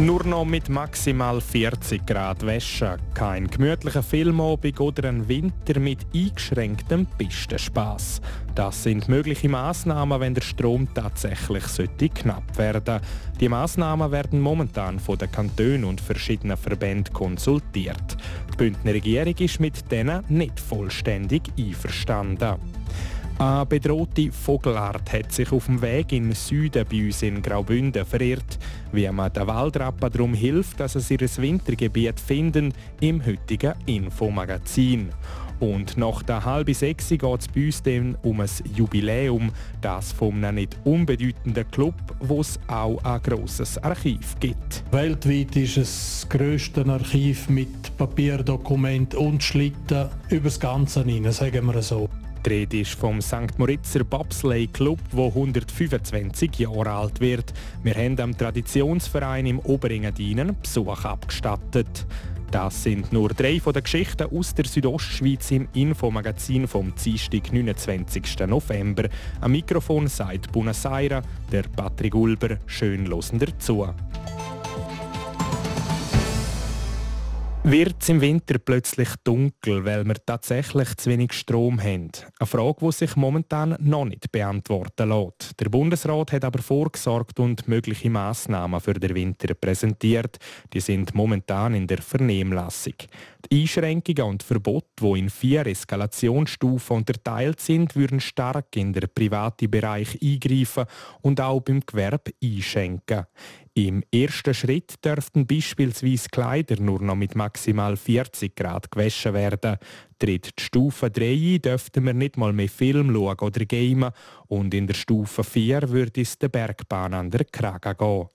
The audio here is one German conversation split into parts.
Nur noch mit maximal 40 Grad waschen. Kein gemütlicher Filmabend oder ein Winter mit eingeschränktem Pistenspaß. Das sind mögliche Maßnahmen, wenn der Strom tatsächlich sollte knapp werden. Die Maßnahmen werden momentan von den Kantonen und verschiedenen Verbänden konsultiert. Die Bündner Regierung ist mit denen nicht vollständig einverstanden. Eine bedrohte Vogelart hat sich auf dem Weg im Süden bei uns in Graubünden verirrt. Wie man den Waldrappen darum hilft, dass sie ihr Wintergebiet finden, im heutigen Infomagazin. Und nach der halben sechs geht es bei uns dann um ein Jubiläum, das von einem nicht unbedeutenden Club, wo es auch ein grosses Archiv gibt. Weltweit ist es das grösste Archiv mit Papierdokumenten und Schlitten über das Ganze hinein, sagen wir so. Die Rede ist vom St. Moritzer Bobsleigh Club, der 125 Jahre alt wird. Wir haben am Traditionsverein im Oberengadinen Besuch abgestattet. Das sind nur drei von den Geschichten aus der Südostschweiz im Infomagazin vom Dienstag, 29. November. Am Mikrofon sagt Buenos Aires, der Patrick Ulber. Schön losen dazu. Wird es im Winter plötzlich dunkel, weil wir tatsächlich zu wenig Strom haben? Eine Frage, die sich momentan noch nicht beantworten lässt. Der Bundesrat hat aber vorgesorgt und mögliche Massnahmen für den Winter präsentiert. Die sind momentan in der Vernehmlassung. Die Einschränkungen und Verbote, die in vier Eskalationsstufen unterteilt sind, würden stark in den privaten Bereich eingreifen und auch beim Gewerbe einschenken. Im ersten Schritt dürften beispielsweise Kleider nur noch mit maximal 40 Grad gewaschen werden. Tritt die Stufe 3 dürften wir nicht mal mehr Film schauen oder gamen und in der Stufe 4 würde es der Bergbahn an der Kragen gehen.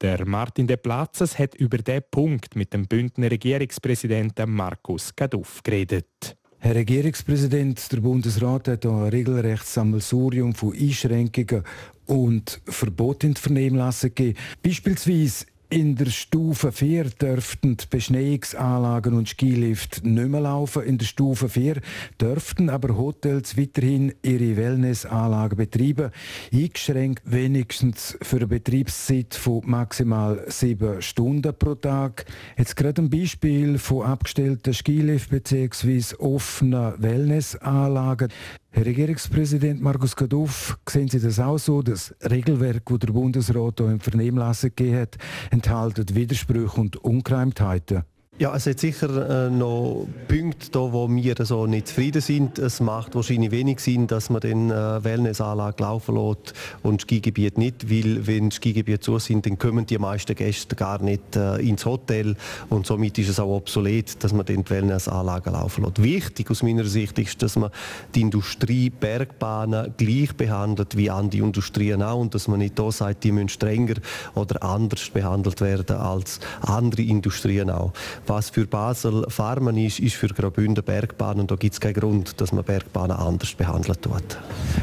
Der Martin de Platzes hat über diesen Punkt mit dem Bündner Regierungspräsidenten Markus Gaduff geredet. Herr Regierungspräsident, der Bundesrat hat ein regelrechtes Sammelsurium von Einschränkungen und Verboten in die Vernehmlassung gegeben. Beispielsweise in der Stufe 4 dürften die Beschneiungsanlagen und Skilift nicht mehr laufen. In der Stufe 4 dürften aber Hotels weiterhin ihre Wellnessanlagen betreiben, eingeschränkt wenigstens für eine Betriebszeit von maximal sieben Stunden pro Tag. Jetzt gerade ein Beispiel von abgestellten Skilift bzw. offenen Wellnessanlagen. Herr Regierungspräsident Markus Kaduff, sehen Sie das auch so? Das Regelwerk, das der Bundesrat hier im Vernehmlassen gegeben hat, enthält Widersprüche und Ungereimtheiten. Ja, es hat sicher äh, noch Punkte, da, wo wir so nicht zufrieden sind. Es macht wahrscheinlich wenig Sinn, dass man den äh, Wellnessanlage laufen lässt und Skigebiet nicht, weil wenn Skigebiete zu sind, dann kommen die meisten Gäste gar nicht äh, ins Hotel und somit ist es auch obsolet, dass man den die Wellnessanlage laufen lässt. Wichtig aus meiner Sicht ist, dass man die Industrie Bergbahnen gleich behandelt wie andere Industrien auch und dass man nicht da sagt, die müssen strenger oder anders behandelt werden als andere Industrien auch. Was für Basel Farmen ist, ist für Graubünden Bergbahn und da gibt es keinen Grund, dass man Bergbahnen anders behandelt tut.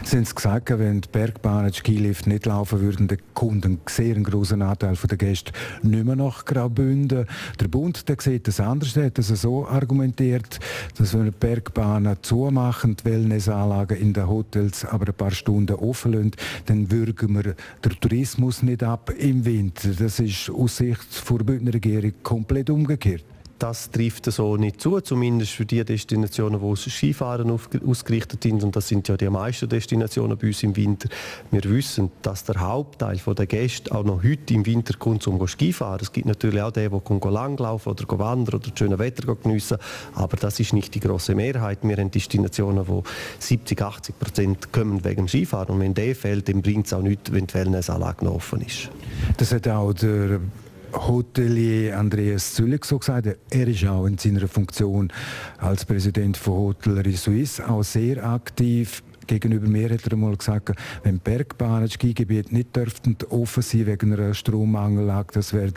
Sie haben gesagt, wenn die Bergbahnen die Skilift nicht laufen würden, dann kommt ein sehr großer Anteil der Gäste nicht mehr nach Graubünden. Der Bund der sieht das anders, der hat das so argumentiert, dass wenn wir die Bergbahnen zumachen, die Wellnessanlagen in den Hotels aber ein paar Stunden offen lassen, dann würgen wir den Tourismus nicht ab im Winter. Das ist aus Sicht der Bündner Regierung komplett umgekehrt das trifft so nicht zu, zumindest für die Destinationen, wo Skifahren ausgerichtet sind. Und das sind ja die meisten Destinationen bei uns im Winter. Wir wissen, dass der Hauptteil der Gäste auch noch heute im Winter kommt, um Skifahren. Es gibt natürlich auch die, die langlaufen oder wandern oder das schöne Wetter geniessen. Aber das ist nicht die große Mehrheit. Wir haben Destinationen, wo 70, 80 Prozent kommen wegen Skifahren. Und wenn der fällt, dann bringt es auch nichts, wenn die Wellnessanlage noch offen ist. Das hat auch der Hotelier Andreas Züllig so gesagt. Er ist auch in seiner Funktion als Präsident von Hotellerie Suisse auch sehr aktiv. Gegenüber mir hat er einmal gesagt, wenn Bergbahnen, Skigebiete nicht dürften offen sein wegen einer Strommangellage, das wäre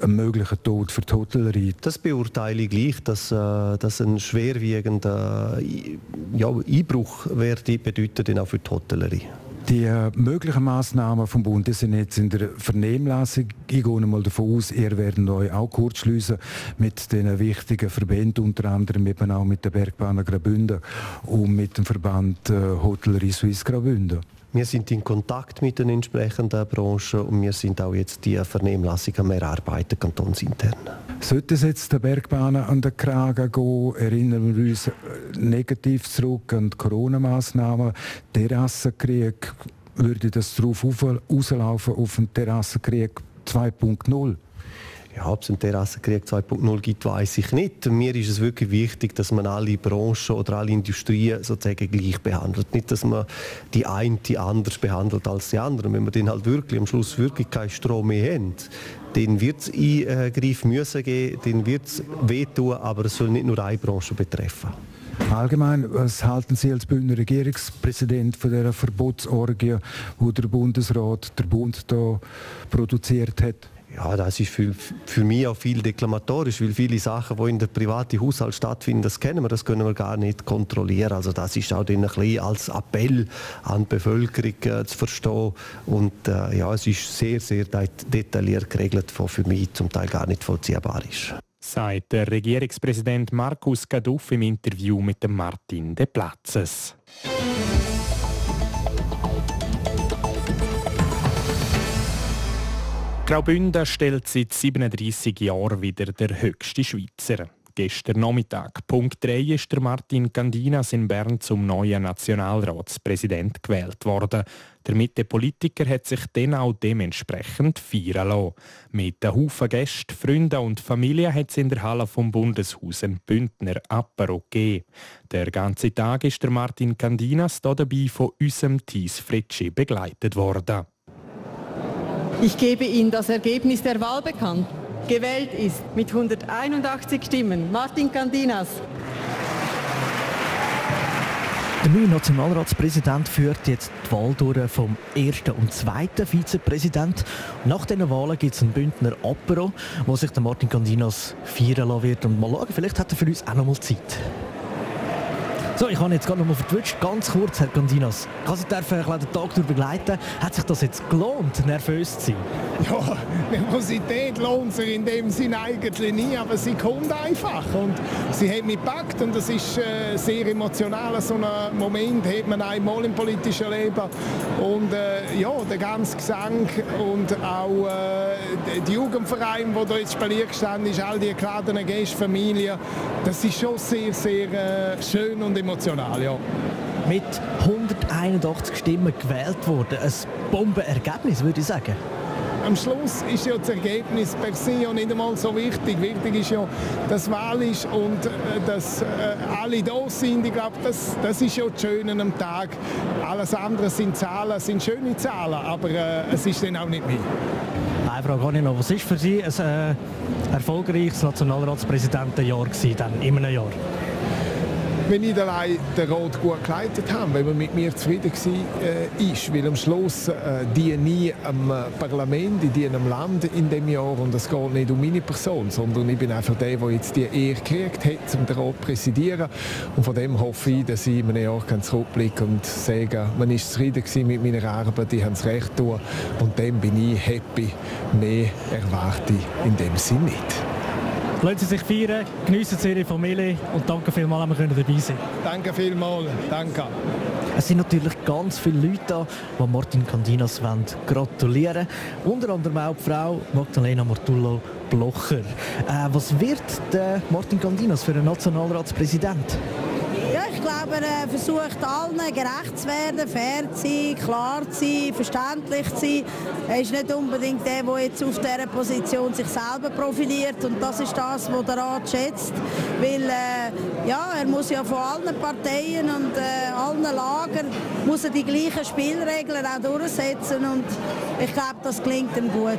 ein möglicher Tod für die Hotellerie. Das beurteile ich gleich, dass, äh, dass ein schwerwiegender ja, Einbruch werde bedeuten auch für die Hotellerie. Die äh, möglichen Massnahmen vom Bund sind jetzt in der Vernehmlassung. Ich gehe mal davon aus, ihr werdet euch auch kurz schließen mit den wichtigen Verbänden, unter anderem eben auch mit der Bergbahn Graubünden und mit dem Verband äh, Hotellerie Suisse Graubünden. Wir sind in Kontakt mit den entsprechenden Branchen und wir sind auch jetzt die Vernehmlassung am Erarbeiten, kantonsintern. Sollte es jetzt der Bergbahnen an den Kragen gehen, erinnern wir uns negativ zurück an die Corona-Massnahmen, Terrassenkrieg, würde das darauf rauslaufen auf den Terrassenkrieg 2.0? Ja, ob es einen Terrassenkrieg 2.0 gibt, weiß ich nicht. Mir ist es wirklich wichtig, dass man alle Branchen oder alle Industrien sozusagen gleich behandelt. Nicht, dass man die eine die anders behandelt als die andere. Wenn wir dann halt wirklich am Schluss wirklich keinen Strom mehr haben, dann wird es Eingriff müssen geben, dann wird es wehtun, aber es soll nicht nur eine Branche betreffen. Allgemein, was halten Sie als Bündner Regierungspräsident von der Verbotsorgie, wo der Bundesrat, der Bund da produziert hat? Ja, das ist für, für mich auch viel deklamatorisch, weil viele Sachen, die in der privaten Haushalt stattfinden, das kennen wir, das können wir gar nicht kontrollieren. Also das ist auch ein bisschen als Appell an die Bevölkerung äh, zu verstehen. Und äh, ja, es ist sehr, sehr detailliert geregelt, was für mich zum Teil gar nicht vollziehbar ist. Sagt der Regierungspräsident Markus Gaduff im Interview mit Martin De Platzes. Graubünden stellt seit 37 Jahren wieder der höchste Schweizer. Gestern Nachmittag, Punkt 3, ist Martin Candinas in Bern zum neuen Nationalratspräsident gewählt worden. Der Mitte-Politiker hat sich dann auch dementsprechend feiern lassen. Mit einem Haufen Gästen, Freunden und Familie hat es in der Halle vom Bundeshaus ein Bündner Apero gegeben. Der ganze Tag ist Martin Candinas hier dabei von unserem Thies Fritschi begleitet worden. Ich gebe Ihnen das Ergebnis der Wahl bekannt. Gewählt ist mit 181 Stimmen Martin Candinas. Der neue Nationalratspräsident führt jetzt die Wahl durch vom ersten und zweiten Vizepräsident. Nach diesen Wahlen gibt es einen Bündner Apero, wo sich der Martin Candinas feiern lassen wird. Und mal schauen, vielleicht hat er für uns auch noch mal Zeit. So, ich habe jetzt gerade noch mal vertwitscht. Ganz kurz, Herr Gandinas. Kann Sie dürfen den Tag durch begleiten? Hat sich das jetzt gelohnt, nervös zu sein? Ja, Nervosität lohnt sich in dem Sinne eigentlich nie, aber sie kommt einfach und sie hat mich gepackt und das ist äh, sehr emotional. So einen Moment hat man einmal im politischen Leben und äh, ja, der ganze Gesang und auch äh, die Jugendverein, wo da jetzt Spalier gestanden ist, all die geladenen Gäste, Familie, das ist schon sehr, sehr äh, schön und emotional emotional, ja. Mit 181 Stimmen gewählt worden. Ein Bombenergebnis, würde ich sagen. Am Schluss ist ja das Ergebnis per se ja nicht einmal so wichtig. Wichtig ist ja, dass Wahl ist und äh, dass äh, alle da sind. Ich glaube, das, das ist ja das Schöne am Tag. Alles andere sind Zahlen, sind schöne Zahlen, aber äh, es ist dann auch nicht mehr. Eine Frage habe ich noch. Was war für Sie ein äh, erfolgreiches Nationalratspräsidentenjahr gewesen, dann, in einem Jahr? Wenn ich allein den Rat gut geleitet habe, wenn man mit mir zufrieden war, äh, ist. Weil am Schluss äh, diene ich am äh, Parlament, diene am Land in dem Jahr und es geht nicht um meine Person, sondern ich bin einfach der, der jetzt die Ehre gekriegt hat, um den Rat zu präsidieren. Und von dem hoffe ich, dass ich in einem Jahr zurückblicken und sagen man ist zufrieden mit meiner Arbeit, ich habe es recht tun und dann bin ich happy. Mehr erwarte ich in dem Sinne nicht. Lassen Sie sich feiern, geniessen Sie Ihre Familie und danke vielmals, dass wir dabei sein Danke vielmals, danke. Es sind natürlich ganz viele Leute da, die Martin Candinas gratulieren wollen. Unter anderem auch die Frau Magdalena Mortullo Blocher. Äh, was wird der Martin Candinas für einen Nationalratspräsident? Glaube, er versucht allen gerecht zu werden, fair zu sein, klar zu sein, verständlich zu sein. Er ist nicht unbedingt der, der jetzt auf dieser Position sich selber profiliert und das ist das, was der Rat schätzt, weil äh, ja, er muss ja von allen Parteien und äh, allen Lagern muss er die gleichen Spielregeln auch durchsetzen und ich glaube, das klingt ihm gut.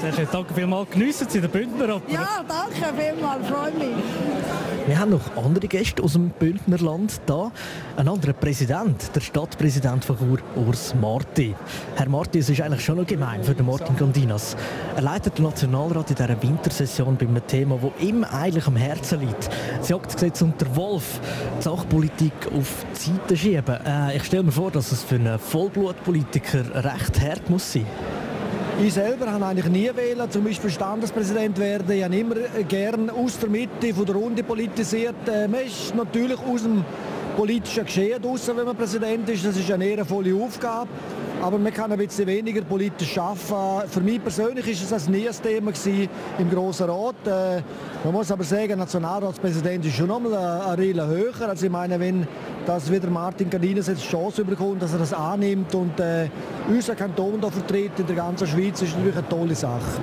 Sehr schön, danke vielmals. Geniessen Sie den Bündner. Ja, danke vielmals, freue mich. Wir haben noch andere Gäste aus dem Bündnerland da. Ein anderer Präsident, der Stadtpräsident von Chur, Urs Marti. Herr Marti, es ist eigentlich schon noch gemein für den Martin Gandinas. Er leitet den Nationalrat in dieser Wintersession bei einem Thema, das ihm eigentlich am Herzen liegt. Das Jagdgesetz und der Wolf, die Sachpolitik auf die Seite schieben. Äh, ich stelle mir vor, dass es für einen Vollblutpolitiker recht hart muss sein. Ich selber habe eigentlich nie wählen, zum Beispiel Standespräsident werden. Ich habe immer gerne aus der Mitte von der Runde politisiert. Äh, man ist natürlich aus dem politischen Geschehen draussen, wenn man Präsident ist. Das ist eine ehrenvolle Aufgabe. Aber man kann ein bisschen weniger politisch arbeiten. Für mich persönlich ist es nie ein Thema im Grossen Rat. Äh, man muss aber sagen, Nationalratspräsident ist schon nochmal ein Rille höher. Also ich meine, wenn das wieder Martin Cardines jetzt Chance bekommt, dass er das annimmt und äh, unseren Kanton da vertritt in der ganzen Schweiz, ist natürlich eine tolle Sache.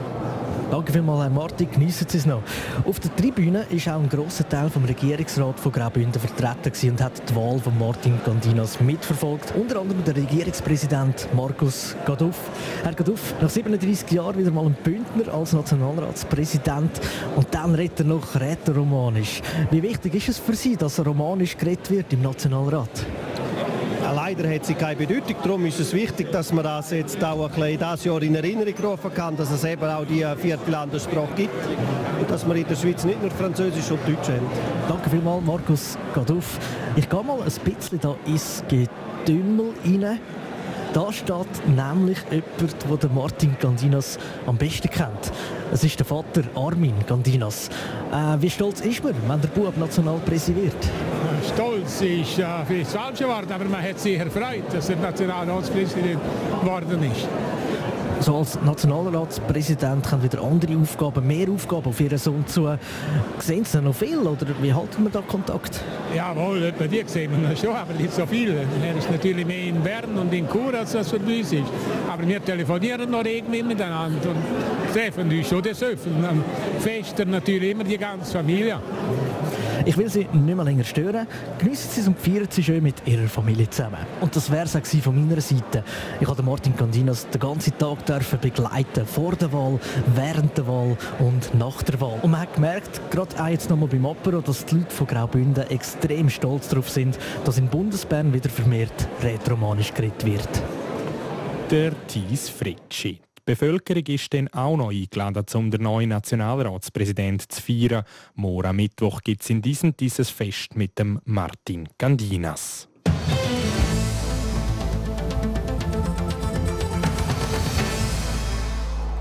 Danke vielmals, Herr Martin. Genießen Sie es noch. Auf der Tribüne ist auch ein grosser Teil vom Regierungsrat von Graubünden vertreten und hat die Wahl von Martin Gandinas mitverfolgt. Unter anderem der Regierungspräsident Markus Gaduff. Herr Gaduff, nach 37 Jahren wieder mal ein Bündner als Nationalratspräsident und dann redet er noch Rätoromanisch. Wie wichtig ist es für Sie, dass Romanisch geredet wird im Nationalrat? Leider hat sie keine Bedeutung. Darum ist es wichtig, dass man das jetzt auch ein bisschen das Jahr in Erinnerung rufen kann, dass es eben auch die vierte Landessprache gibt und dass wir in der Schweiz nicht nur Französisch und Deutsch haben. Danke vielmals, Markus Gaduff. Ich gehe mal ein bisschen da ins Getümmel rein. Da steht nämlich jemand, den Martin Gandinas am besten kennt. Es ist der Vater Armin Gandinas. Äh, wie stolz ist man, wenn der Bub Nationalpräsident wird? Stolz ist äh, vielleicht das falsche Wort, aber man hat sich erfreut, dass er Nationalratspräsident geworden ist. So als Nationalratspräsident haben wieder andere Aufgaben, mehr Aufgaben auf Ihren Sohn zu. Sehen Sie noch viel oder wie halten wir da Kontakt? Jawohl, etwa die sehen wir schon, aber nicht so viel. Er ist natürlich mehr in Bern und in Chur, als das für uns ist. Aber wir telefonieren noch irgendwie miteinander und treffen uns schon des Öffnen. Fester natürlich immer die ganze Familie. Ich will Sie nicht mehr länger stören. Geniessen Sie es und feiern Sie schön mit Ihrer Familie zusammen. Und das wäre es von meiner Seite. Ich habe Martin Candinas den ganzen Tag dürfen begleiten. Vor der Wahl, während der Wahl und nach der Wahl. Und man hat gemerkt, gerade auch jetzt nochmal beim Apero, dass die Leute von Graubünden extrem stolz darauf sind, dass in Bundesbern wieder vermehrt rätoromanisch geredet wird. Der Thies Fritschi. Die Bevölkerung ist dann auch noch eingeladen, um den neuen Nationalratspräsidenten zu feiern. Morgen Mittwoch gibt es in diesem dieses Fest mit dem Martin Gandinas.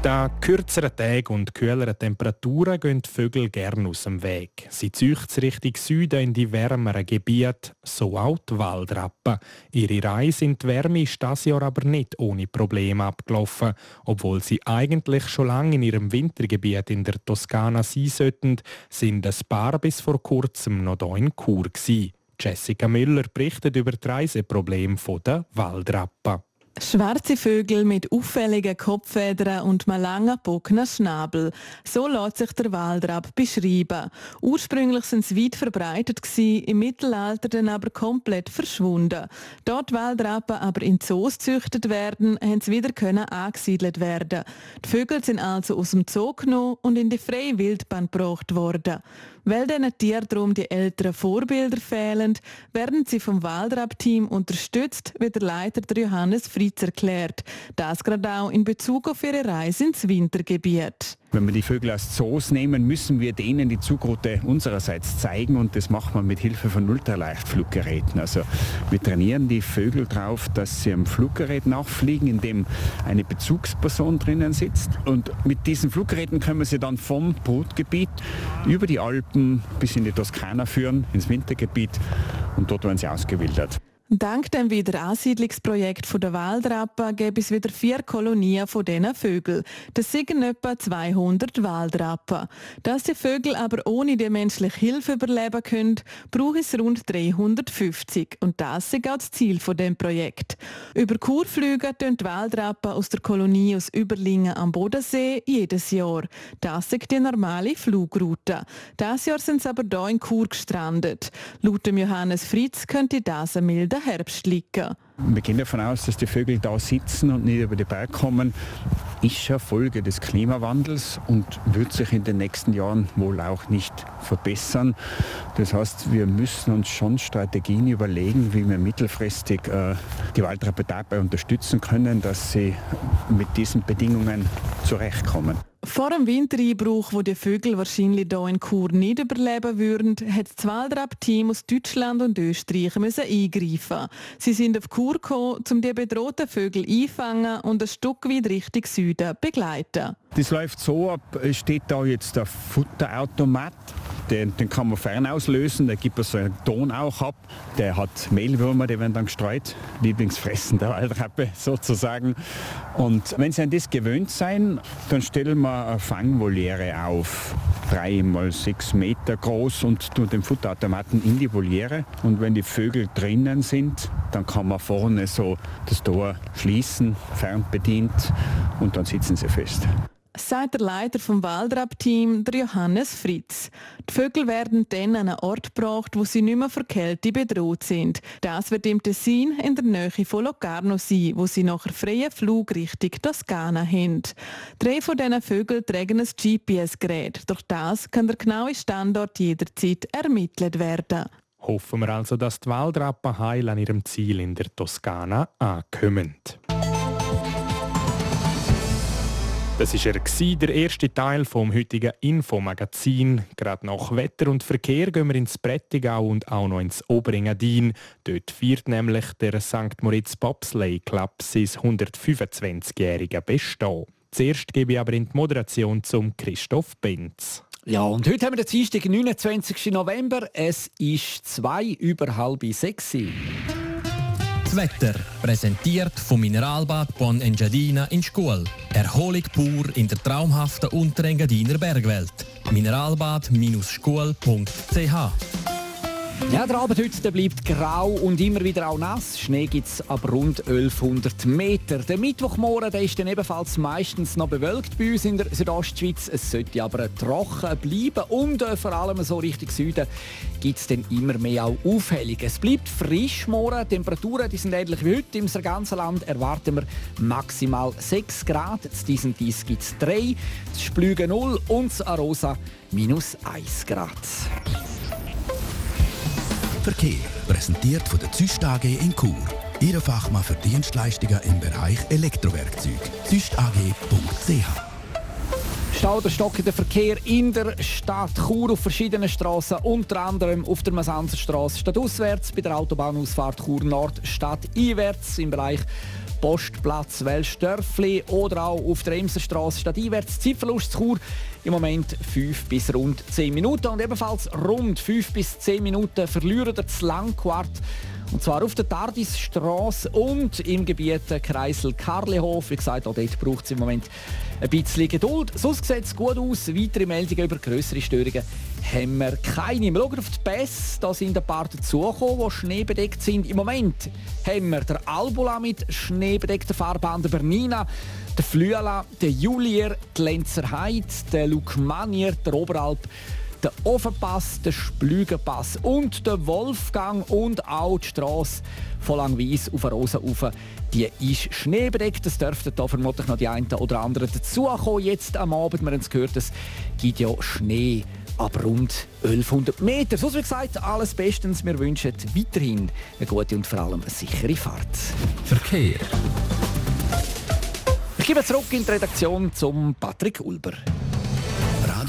Da kürzeren Tage und kühleren Temperaturen gehen die Vögel gern aus dem Weg. Sie züchten Richtung Süden in die wärmeren Gebiete, so auch die Waldrappen. Ihre Reise in die Wärme ist das Jahr aber nicht ohne Probleme abgelaufen. Obwohl sie eigentlich schon lange in ihrem Wintergebiet in der Toskana sein sollten, sind ein paar bis vor kurzem noch hier in. Gewesen. Jessica Müller berichtet über die Reiseprobleme der Waldrappen. Schwarze Vögel mit auffälligen Kopffedern und einem langen, bockenen Schnabel. So lässt sich der Waldrapp beschreiben. Ursprünglich sind sie weit verbreitet, im Mittelalter dann aber komplett verschwunden. Dort Waldrappen aber in Zoos gezüchtet werden, haben sie wieder können angesiedelt werden. Die Vögel sind also aus dem Zoo genommen und in die freie Wildbahn gebracht worden. Weil diesen Tieren darum die älteren Vorbilder fehlen, werden sie vom Waldrapp-Team unterstützt, wie der Leiter der Johannes Fritz erklärt. Das gerade auch in Bezug auf ihre Reise ins Wintergebiet. Wenn wir die Vögel als Zoos nehmen, müssen wir denen die Zugroute unsererseits zeigen und das macht man mit Hilfe von Ultraleichtfluggeräten. Also wir trainieren die Vögel darauf, dass sie am Fluggerät nachfliegen, in dem eine Bezugsperson drinnen sitzt. Und mit diesen Fluggeräten können wir sie dann vom Brutgebiet über die Alpen bis in die Toskana führen, ins Wintergebiet und dort werden sie ausgewildert. Dank dem Wiederansiedlungsprojekt der Waldrappen gäbe es wieder vier Kolonien von diesen Vögeln. Das sind etwa 200 Waldrappen. Dass die Vögel aber ohne die menschliche Hilfe überleben können, braucht es rund 350. Und das ist auch das Ziel von dem Projekt. Über Kur fliegen die Waldrappen aus der Kolonie aus Überlingen am Bodensee jedes Jahr. Das ist die normale Flugroute. Das Jahr sind sie aber hier in Kur gestrandet. Laut Johannes Fritz könnte das ein milder den Herbst liegen. Wir gehen davon aus, dass die Vögel da sitzen und nicht über den Berg kommen. Ist eine Folge des Klimawandels und wird sich in den nächsten Jahren wohl auch nicht verbessern. Das heißt, wir müssen uns schon Strategien überlegen, wie wir mittelfristig äh, die Waldrebe dabei unterstützen können, dass sie mit diesen Bedingungen zurechtkommen. Vor dem Wintereinbruch, wo die Vögel wahrscheinlich hier in Chur nicht überleben würden, hat das Waldrapp-Team aus Deutschland und Österreich müssen eingreifen. Sie sind auf Chur gekommen, um die bedrohten Vögel einfangen und ein Stück weit Richtung Süden begleiten. Das läuft so ab, es steht da jetzt der Futterautomat den, den kann man fern auslösen, der gibt so einen Ton auch ab. Der hat Mehlwürmer, die werden dann gestreut. Lieblingsfressen der Waldrappe sozusagen. Und wenn Sie an das gewöhnt sein, dann stellen wir eine Fangvoliere auf. Drei mal sechs Meter groß und tun den Futterautomaten in die Voliere. Und wenn die Vögel drinnen sind, dann kann man vorne so das Tor schließen, fernbedient und dann sitzen sie fest sagt der Leiter vom Waldrapp-Team, Johannes Fritz. Die Vögel werden dann an einen Ort gebracht, wo sie nicht mehr vor Kälte bedroht sind. Das wird im Tessin in der Nähe von Locarno sein, wo sie nach freien Flug Richtung Toskana haben. Drei von diesen Vögeln tragen ein GPS-Gerät. Durch das kann der genaue Standort jederzeit ermittelt werden. Hoffen wir also, dass die Waldrappen heil an ihrem Ziel in der Toskana ankommen. Das war er, der erste Teil vom heutigen Infomagazin. Gerade nach Wetter und Verkehr gehen wir ins Prättigau und auch noch ins Oberengadin. Dort feiert nämlich der St. Moritz Bobsleigh Club sein 125-jähriges Bestehen. Zuerst gebe ich aber in die Moderation zum Christoph Benz. Ja, und heute haben wir den Dienstag, 29. November. Es ist zwei über halb sechs. Das Wetter, präsentiert vom Mineralbad Bon Engadina in Schkuhl. Erholung pur in der traumhaften Unterengadiner Bergwelt. Mineralbad-schkuhl.ch ja, der Abend heute der bleibt grau und immer wieder auch nass. Schnee gibt es ab rund 1100 Meter. Der Mittwochmorgen der ist dann ebenfalls meistens noch bewölkt bei uns in der Südostschweiz. Es sollte aber trocken bleiben und äh, vor allem so Richtung Süden gibt es dann immer mehr auch Aufhellungen. Es bleibt frisch morgen. Die Temperaturen die sind ähnlich wie heute. Im ganzen Land erwarten wir maximal 6 Grad. In diesem Dies gibt es 3, das Splügen 0 und das Arosa minus 1 Grad. Verkehr. Präsentiert von der Züst AG in Chur. Ihre Fachmann für Dienstleistungen im Bereich Elektrowerkzeug. züstag.ch Stau oder stockender Verkehr in der Stadt Chur auf verschiedenen Straßen, unter anderem auf der Masanzerstraße stadtauswärts, bei der Autobahnausfahrt Chur Nord stadteinwärts im Bereich Postplatz Welsdörfli oder auch auf der Emserstraße stadteinwärts. Zeitverlust Chur im Moment 5 bis rund 10 Minuten und ebenfalls rund 5 bis 10 Minuten verlieren das Langquart und zwar auf der Tardisstraße und im Gebiet Kreisel Karlehof. Wie gesagt, auch dort braucht es im Moment ein bisschen Geduld. Sonst sieht es gut aus. Weitere Meldungen über größere Störungen haben wir keine. Wir schauen auf die Pässe. Da sind ein paar dazugekommen, die schneebedeckt sind. Im Moment haben wir der Albula mit schneebedeckter Fahrbahn, der Bernina, der Flüela, der Julier, die Lenzer Heid, der Lukmanier, der Oberalp, der Ofenpass, der Splügenpass und der Wolfgang und auch die Strasse von Langwies auf Rosen rauf. Die ist schneebedeckt. Es dürften da vermutlich noch die einen oder anderen dazukommen. Jetzt am Abend, wir haben es gehört, es gibt ja Schnee ab rund 1100 Meter. So wie gesagt, alles bestens. Wir wünschen weiterhin eine gute und vor allem eine sichere Fahrt. Verkehr. Ich gebe zurück in die Redaktion zum Patrick Ulber.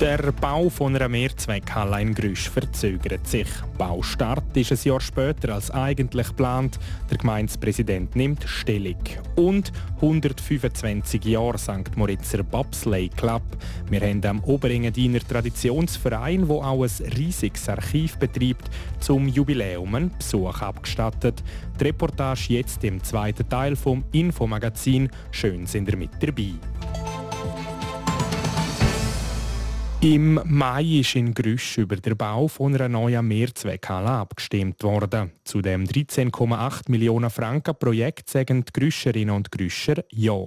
Der Bau von einer Mehrzweckhalle in Grüsch verzögert sich. Baustart ist ein Jahr später als eigentlich geplant. Der Gemeindepräsident nimmt Stellung. Und 125 Jahre St. Moritzer Bobsleigh Club. Wir haben am Oberengadiner Traditionsverein, wo auch ein riesiges Archiv betreibt, zum Jubiläum einen Besuch abgestattet. Die Reportage jetzt im zweiten Teil vom Infomagazin. Schön sind ihr mit dabei. Im Mai ist in Grüsch über den Bau von einer neuen Mehrzweckhalle abgestimmt worden. Zu dem 13,8 Millionen Franken Projekt sagen die Grüscherinnen und Grüscher Ja.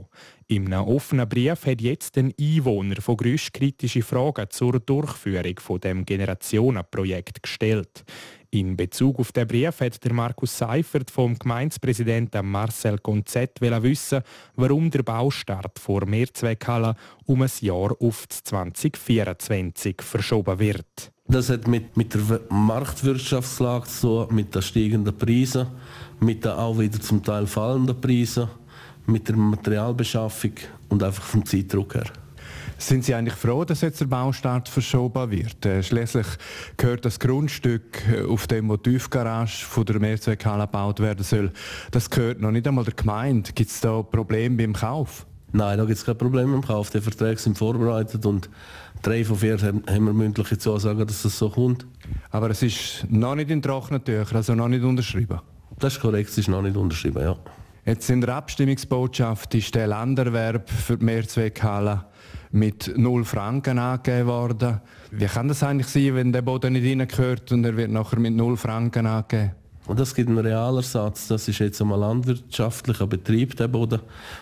Einem offenen Brief hat jetzt ein Einwohner von Grüsch kritische Fragen zur Durchführung von dem Generationenprojekt gestellt. In Bezug auf den Brief hat der Markus Seifert vom Gemeindepräsidenten Marcel Gonzett wissen, warum der Baustart vor Mehrzweckhalle um ein Jahr auf 2024 verschoben wird. Das hat mit, mit der Marktwirtschaftslage zu tun, mit den steigenden Preisen, mit den auch wieder zum Teil fallenden Preisen, mit der Materialbeschaffung und einfach vom Zeitdruck her. Sind Sie eigentlich froh, dass jetzt der Baustart verschoben wird? Äh, schließlich gehört das Grundstück, äh, auf dem die Tiefgarage von der Mehrzweckhalle gebaut werden soll, das gehört noch nicht einmal der Gemeinde. Gibt es da Probleme beim Kauf? Nein, da gibt es kein Problem beim Kauf. Die Verträge sind vorbereitet und drei von vier haben wir mündliche Zusagen, dass das so kommt. Aber es ist noch nicht in trockenen Tüchern, also noch nicht unterschrieben? Das ist korrekt, es ist noch nicht unterschrieben, ja. Jetzt in der Abstimmungsbotschaft ist der Landerwerb für die Mehrzweckhalle mit 0 Franken angegeben worden. Wie kann das eigentlich sein, wenn der Boden nicht reingehört und er wird nachher mit 0 Franken angegeben? Und das gibt einen Realersatz. Das ist jetzt einmal landwirtschaftlicher Betrieb, der Boden.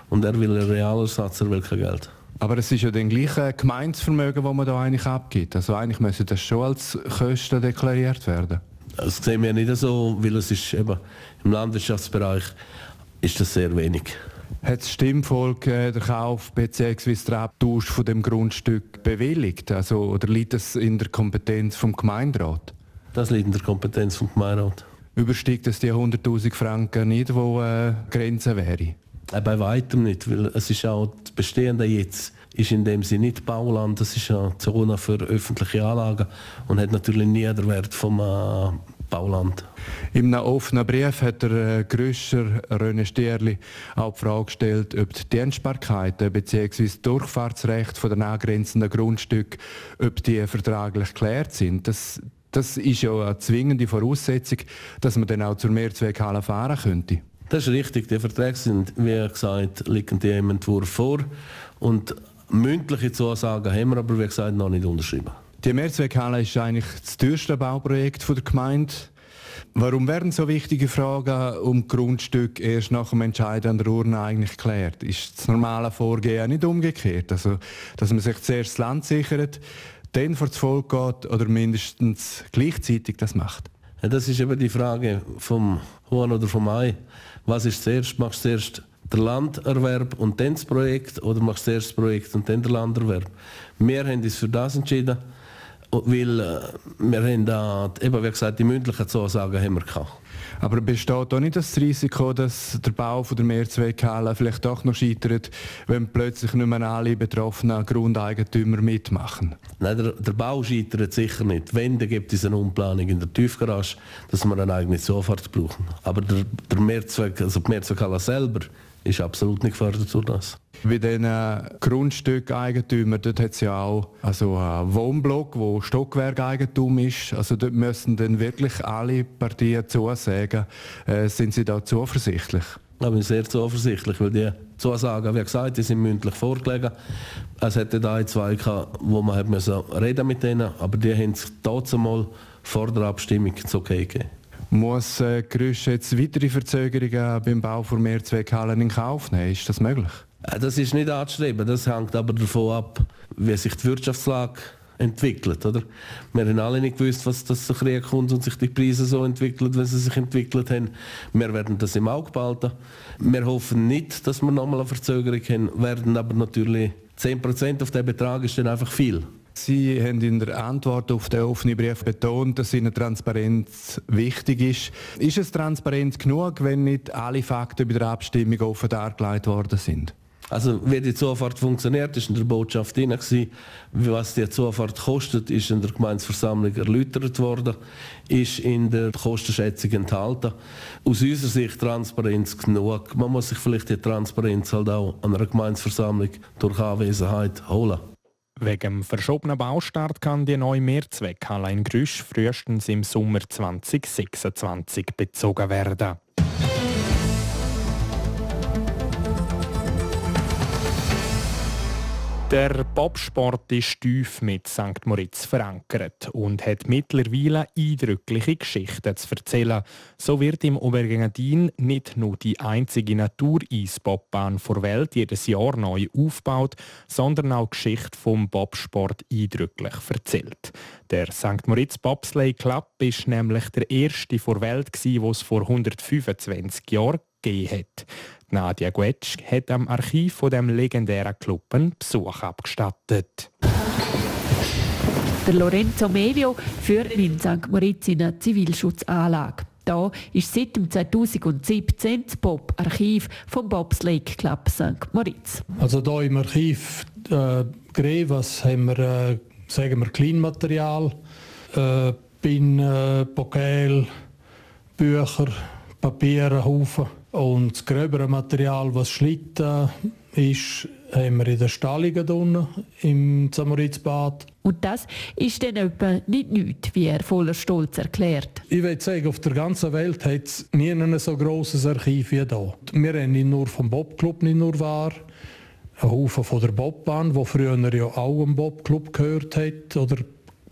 Und er will einen Realersatz, er will kein Geld. Aber es ist ja dann gleich ein Gemeinsvermögen, das man da eigentlich abgibt. Also eigentlich müsste das schon als Kosten deklariert werden. Das sehen wir nicht so, weil es ist eben im Landwirtschaftsbereich ist das sehr wenig. Hat das Stimmvolk äh, den Kauf bzw. den Abtausch von dem Grundstück bewilligt? Also, oder liegt das in der Kompetenz vom Gemeinderat? Das liegt in der Kompetenz vom Gemeinderat. Übersteigt das die 100'000 Franken nicht, wo äh, Grenze wäre? Äh, bei weitem nicht, weil es ist auch das Bestehende jetzt ist in dem Sinne nicht Bauland, das ist eine Zone für öffentliche Anlagen und hat natürlich nie den Wert vom äh, Bauland. In einem offenen Brief hat der äh, Gröscher René Stierli auch die Frage gestellt, ob die Dienstbarkeiten bzw. das Durchfahrtsrecht den angrenzenden Grundstücken ob die vertraglich geklärt sind. Das, das ist ja eine zwingende Voraussetzung, dass man dann auch zur Mehrzweckhalle fahren könnte. Das ist richtig. Die Verträge sind, wie gesagt, liegen die im Entwurf vor. Und mündliche Zusagen haben wir aber, wie gesagt, noch nicht unterschrieben. Die Mehrzweckhalle ist eigentlich das teuerste Bauprojekt der Gemeinde. Warum werden so wichtige Fragen um Grundstück erst nach dem Entscheid an der Urne eigentlich geklärt? Ist das normale Vorgehen nicht umgekehrt? Also, dass man sich zuerst das Land sichert, dann vor das Volk geht oder mindestens gleichzeitig das macht? Das ist eben die Frage vom Huhn oder vom Ei. Was ist zuerst? Machst du zuerst den Landerwerb und dann das Projekt oder machst du zuerst das Projekt und dann den Landerwerb? Wir haben uns für das entschieden weil äh, wir haben da, eben wie gesagt, die mündlichen Zusagen haben wir gehabt. Aber besteht auch nicht das Risiko, dass der Bau von der Mehrzweckhalle vielleicht doch noch scheitert, wenn plötzlich nicht mehr alle betroffenen Grundeigentümer mitmachen? Nein, der, der Bau scheitert sicher nicht. Wenn, dann gibt es eine Umplanung in der Tiefgarage, dass wir eine eigene Zufahrt brauchen. Aber der, der Mehrzweck, also die Mehrzweckhalle selber ist absolut nicht gefördert durch das. Bei diesen Grundstückeigentümern, dort hat es ja auch also einen Wohnblock, wo Stockwerkeigentum ist. Also dort müssen dann wirklich alle Partien zusagen. Äh, sind Sie da zuversichtlich? Ich bin sehr zuversichtlich, weil die Zusagen, wie gesagt, die sind mündlich vorgelegen. Es hätte da zwei gehabt, wo man hat müssen reden mit denen, aber die haben es trotzdem mal vor der Abstimmung zu okay gegeben. Muss äh, Grüsch jetzt weitere Verzögerungen beim Bau von Mehrzweckhallen in Kauf nehmen? Ist das möglich? Das ist nicht anzustreben. Das hängt aber davon ab, wie sich die Wirtschaftslage entwickelt. Oder? Wir haben alle nicht gewusst, was das so Krieg kommt und sich die Preise so entwickeln, wenn sie sich entwickelt haben. Wir werden das im Auge behalten. Wir hoffen nicht, dass wir nochmal eine Verzögerung haben, werden aber natürlich 10% auf den Betrag ist dann einfach viel. Sie haben in der Antwort auf den offenen Brief betont, dass Ihnen Transparenz wichtig ist. Ist es transparent genug, wenn nicht alle Fakten bei der Abstimmung offen dargelegt worden sind? Also wie die Zufahrt funktioniert, ist in der Botschaft drin Was die Zufahrt kostet, ist in der Gemeinsversammlung erläutert worden, ist in der Kostenschätzung enthalten. Aus unserer Sicht Transparenz genug. Man muss sich vielleicht die Transparenz halt auch an einer Gemeinsversammlung durch Anwesenheit holen. Wegen dem verschobenen Baustart kann die neue Mehrzweckhalle in Grüsch frühestens im Sommer 2026 bezogen werden. Der Bobsport ist tief mit St. Moritz verankert und hat mittlerweile eindrückliche Geschichten zu erzählen. So wird im Obergengadin nicht nur die einzige Natureisbobbahn der Welt jedes Jahr neu aufgebaut, sondern auch die Geschichte vom Bobsport eindrücklich erzählt. Der St. Moritz Bobsleigh Club ist nämlich der erste der Welt, den es vor 125 Jahren gegeben hat. Nadia Guetsch hat am Archiv von dem legendären Club einen Besuch abgestattet. Der Lorenzo Mevio führt in St. Moritz in eine Zivilschutzanlage. Da ist seit 2017 das Bob-Archiv vom Bobsleigh Club St. Moritz. Also hier im Archiv äh, Grevas haben wir, äh, sagen wir Kleinmaterial, äh, Pin, äh, Pokal, Bücher, Papier, Haufen. Und das gröbere Material, was Schlitten ist, haben wir in der Stallungen unten im Samoritzbad. Und das ist dann etwa nicht nichts, wie er voller Stolz erklärt. Ich würde sagen, auf der ganzen Welt hat es nie ein so grosses Archiv wie hier. Wir haben nicht nur vom Bobclub nicht nur wahr, ein Haufen von der Bobbahn, wo früher ja auch ein Bobclub gehört hat oder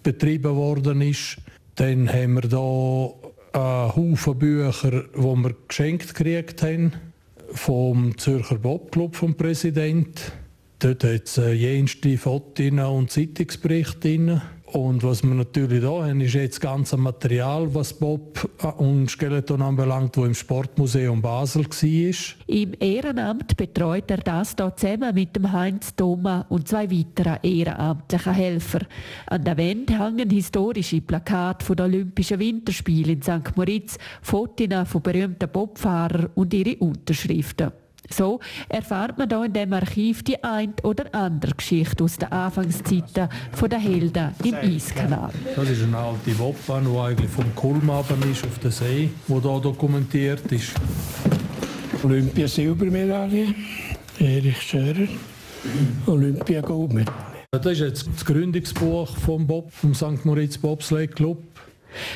betrieben worden ist. Dann haben wir hier einen Haufen Bücher, die wir geschenkt gekriegt haben vom Zürcher Bobclub vom Präsident. Dort hat es äh, jenste Fotos und Zeitungsberichte drin. Und was wir natürlich da haben, ist jetzt das ganze Material, was Bob und Skeleton anbelangt, wo im Sportmuseum Basel war. Im Ehrenamt betreut er das hier zusammen mit dem Heinz Thoma und zwei weiteren ehrenamtlichen Helfern. An der Wand hängen historische Plakate von den Olympischen Winterspielen in St. Moritz, Fotos von berühmten Bobfahrern und ihre Unterschriften. So erfahrt man hier in dem Archiv die ein oder andere Geschichte aus den Anfangszeiten der Helden im Eiskanal. Das ist eine alte Wobbahn, die eigentlich vom Kulmaben ist auf den See, die hier dokumentiert ist. Olympia-Silbermedaille, Erich Scherer, Olympia-Goldmedaille. Das ist jetzt das Gründungsbuch vom Bob, vom St. Moritz Bobsleigh Club.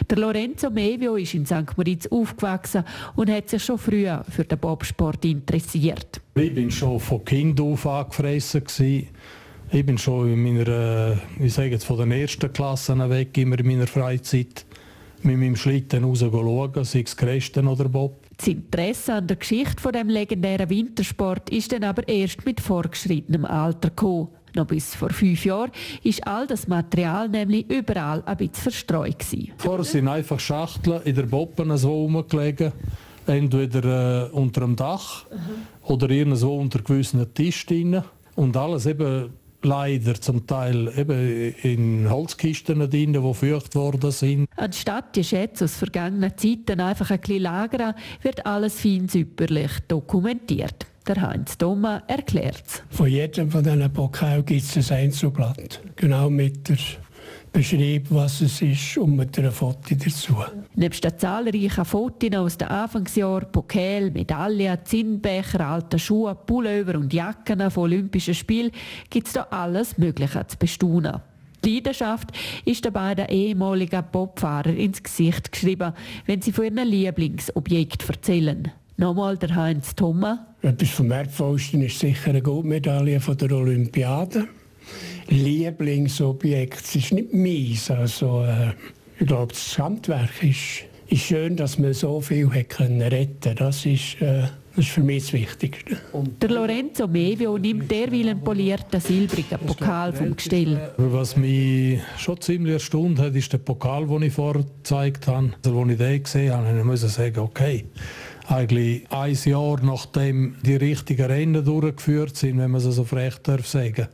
Der Lorenzo Mevio ist in St. Moritz aufgewachsen und hat sich schon früh für den Bobsport interessiert. Ich bin schon von Kind auf angefressen. Ich bin schon in meiner, ich sage jetzt von den ersten Klassen weg, immer in meiner Freizeit mit meinem Schlitten raus schauen, sei es Christen oder Bob. Das Interesse an der Geschichte von dem legendären Wintersport ist dann aber erst mit vorgeschrittenem Alter gekommen. Noch bis vor fünf Jahren ist all das Material nämlich überall ein bisschen verstreut. Gewesen. Vorher sind einfach Schachteln in der Boppen so rumgelegen, entweder äh, unter dem Dach mhm. oder irgendwo unter gewissen Tischen. Und alles eben leider zum Teil eben in Holzkisten drin, die feucht worden sind. Anstatt die Schätze aus vergangenen Zeiten einfach ein bisschen lagern, wird alles fein säuberlich dokumentiert. Der Heinz Thoma erklärt es. Von jedem von diesen Pokalen gibt es ein Einzelblatt. Genau mit der Beschreibung, was es ist und mit einer Foto dazu. Neben den zahlreichen Fotos aus den Anfangsjahren, Pokal, Medaillen, Zinnbecher, alte Schuhe, Pullover und Jacken von Olympischen Spielen gibt es da alles Mögliche zu bestaunen. Die Leidenschaft ist den beiden ehemaligen Bobfahrer ins Gesicht geschrieben, wenn sie von ihren Lieblingsobjekten erzählen. Nochmal der Heinz Thoma. Etwas vom Wertvollsten ist sicher eine Goldmedaille von der Olympiade. Lieblingsobjekt ist nicht meins. Also, äh, ich glaube, das Handwerk ist, ist schön, dass man so viel hat können retten Das ist, äh, das ist für mich das Wichtigste. Und der Lorenzo Mevio nimmt derwillen polierten silbrigen Pokal vom Gestell. Was mich schon ziemlich erstaunt hat, ist der Pokal, den ich vorher gezeigt habe. Also, als ich den gesehen habe, ich muss sagen, okay, eigentlich ein Jahr nachdem die richtigen Rennen durchgeführt sind, wenn man es so darf sagen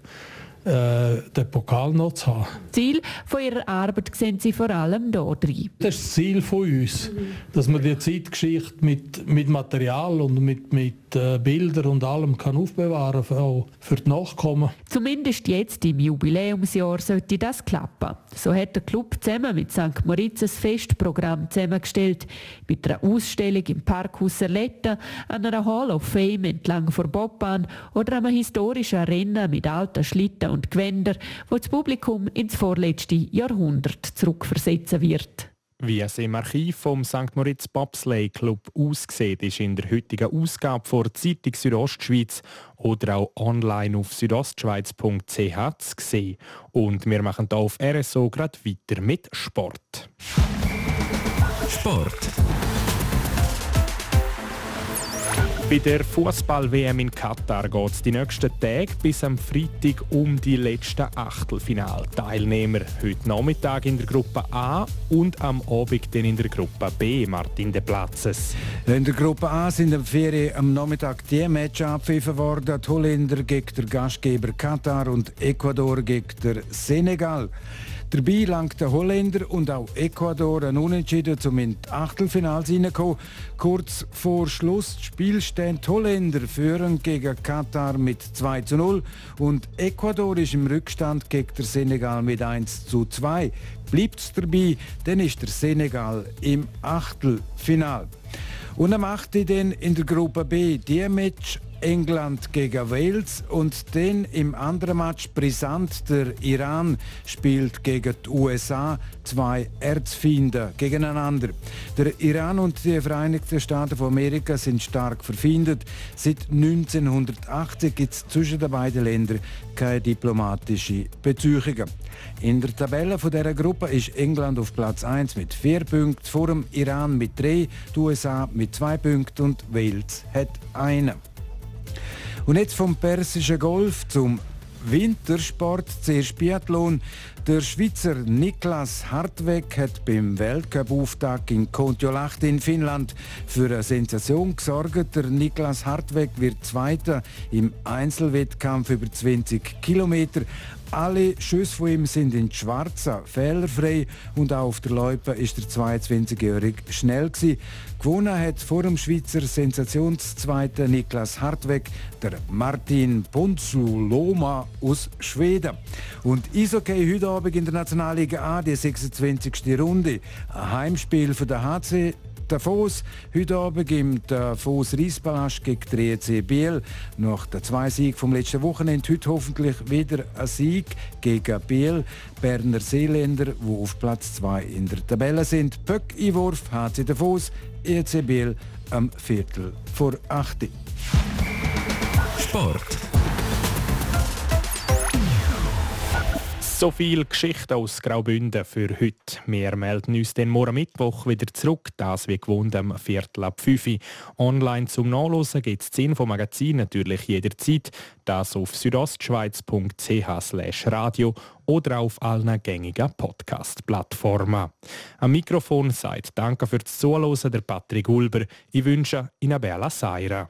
äh, den Pokal noch zu haben. Ziel von Ihrer Arbeit sehen Sie vor allem hier drin. Das ist das Ziel von uns, dass man die Zeitgeschichte mit, mit Material und mit, mit äh, Bildern und allem kann aufbewahren auch für die Nachkommen. Zumindest jetzt im Jubiläumsjahr sollte das klappen. So hat der Club zusammen mit St. Moritz ein Festprogramm zusammengestellt. Mit einer Ausstellung im Parkhaus Erletten, einer Hall of Fame entlang der Bobbahn oder einem historischen Rennen mit alten Schlitten und Gewänder, wo das Publikum ins vorletzte Jahrhundert zurückversetzen wird. Wie es im Archiv vom St. Moritz Bobsleigh Club aussieht, ist in der heutigen Ausgabe vor Zeitung Südostschweiz oder auch online auf südostschweiz.ch zu sehen. Und wir machen hier auf RSO gerade weiter mit Sport. Sport. Bei der Fußball-WM in Katar geht es die nächsten Tage bis am Freitag um die letzten Achtelfinalteilnehmer. Heute Nachmittag in der Gruppe A und am Abend dann in der Gruppe B, Martin de Platzes. In der Gruppe A sind am Ferien am Nachmittag die Match abpfiffen worden. Die Holländer gegen den Gastgeber Katar und Ecuador gegen den Senegal. Dabei langt der Holländer und auch Ecuador ein Unentschieden, um die Achtelfinals hineinzukommen. Kurz vor Schluss Spiel stehen die Holländer führen gegen Katar mit 2 zu 0 und Ecuador ist im Rückstand gegen den Senegal mit 1 zu 2. Bleibt es dabei, dann ist der Senegal im Achtelfinal. Und am 8. dann in der Gruppe B die Match England gegen Wales und dann im anderen Match brisant der Iran spielt gegen die USA zwei Erzfeinde gegeneinander. Der Iran und die Vereinigten Staaten von Amerika sind stark verfindet. Seit 1980 gibt es zwischen den beiden Ländern keine diplomatischen Beziehungen. In der Tabelle von dieser Gruppe ist England auf Platz 1 mit vier Punkten, vor dem Iran mit drei, die USA mit zwei Punkten und Wales hat einen. Und jetzt vom Persischen Golf zum Wintersport, zuerst Biathlon. Der Schweizer Niklas Hartweg hat beim Weltcup-Auftakt in Kontiolahti in Finnland für eine Sensation gesorgt. Der Niklas Hartweg wird Zweiter im Einzelwettkampf über 20 Kilometer. Alle Schüsse von ihm sind in schwarzer, fehlerfrei und auch auf der Loipe ist der 22-Jährige schnell gewesen. Gewonnen hat vor dem Schweizer Sensationszweiten Niklas Hartweg der Martin Ponsuloma aus Schweden. Und Eishockey heute Abend in der Nationalliga A, die 26. Runde. Ein Heimspiel für den HC Davos. Heute Abend im Davos Reispalast gegen die EC Biel. Nach den zwei Siegen vom letzten Wochenende heute hoffentlich wieder ein Sieg gegen Biel. Berner Seeländer, die auf Platz 2 in der Tabelle sind. Pöck-Einwurf, HC Davos, EC Biel am Viertel vor 8. Sport. So viel Geschichte aus Graubünden für heute. Wir melden uns den morgen Mittwoch wieder zurück, das wie gewohnt am Viertel ab 5 Uhr. Online zum Nachlesen gibt es 10 vom Magazin natürlich jederzeit. Das auf südostschweiz.ch radio oder auf allen gängigen Podcast-Plattformen. Am Mikrofon sagt Danke fürs Zuhören der Patrick Ulber. Ich wünsche Ihnen Bella Seira.